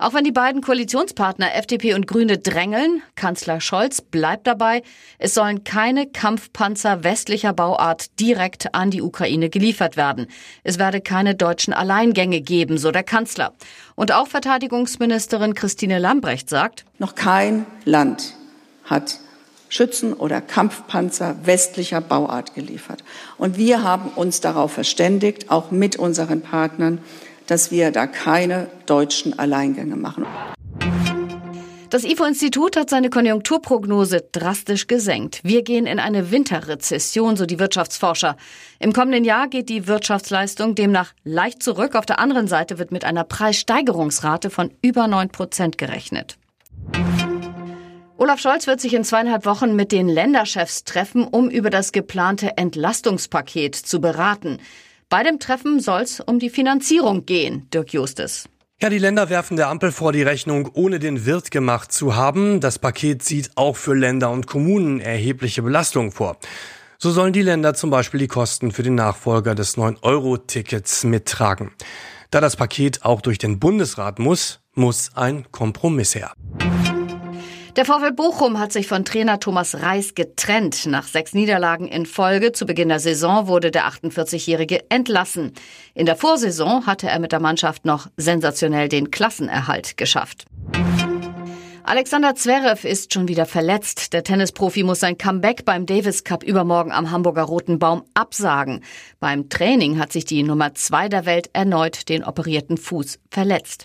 Auch wenn die beiden Koalitionspartner FDP und Grüne drängeln, Kanzler Scholz bleibt dabei, es sollen keine Kampfpanzer westlicher Bauart direkt an die Ukraine geliefert werden. Es werde keine deutschen Alleingänge geben, so der Kanzler. Und auch Verteidigungsministerin Christine Lambrecht sagt, noch kein Land hat Schützen oder Kampfpanzer westlicher Bauart geliefert. Und wir haben uns darauf verständigt, auch mit unseren Partnern, dass wir da keine deutschen Alleingänge machen. Das IFO-Institut hat seine Konjunkturprognose drastisch gesenkt. Wir gehen in eine Winterrezession, so die Wirtschaftsforscher. Im kommenden Jahr geht die Wirtschaftsleistung demnach leicht zurück. Auf der anderen Seite wird mit einer Preissteigerungsrate von über 9 Prozent gerechnet. Olaf Scholz wird sich in zweieinhalb Wochen mit den Länderchefs treffen, um über das geplante Entlastungspaket zu beraten. Bei dem Treffen soll es um die Finanzierung gehen, Dirk Justes. Ja, die Länder werfen der Ampel vor, die Rechnung ohne den Wirt gemacht zu haben. Das Paket sieht auch für Länder und Kommunen erhebliche Belastungen vor. So sollen die Länder zum Beispiel die Kosten für den Nachfolger des 9-Euro-Tickets mittragen. Da das Paket auch durch den Bundesrat muss, muss ein Kompromiss her. Der VfL Bochum hat sich von Trainer Thomas Reis getrennt. Nach sechs Niederlagen in Folge zu Beginn der Saison wurde der 48-Jährige entlassen. In der Vorsaison hatte er mit der Mannschaft noch sensationell den Klassenerhalt geschafft. Alexander Zverev ist schon wieder verletzt. Der Tennisprofi muss sein Comeback beim Davis Cup übermorgen am Hamburger Roten Baum absagen. Beim Training hat sich die Nummer zwei der Welt erneut den operierten Fuß verletzt.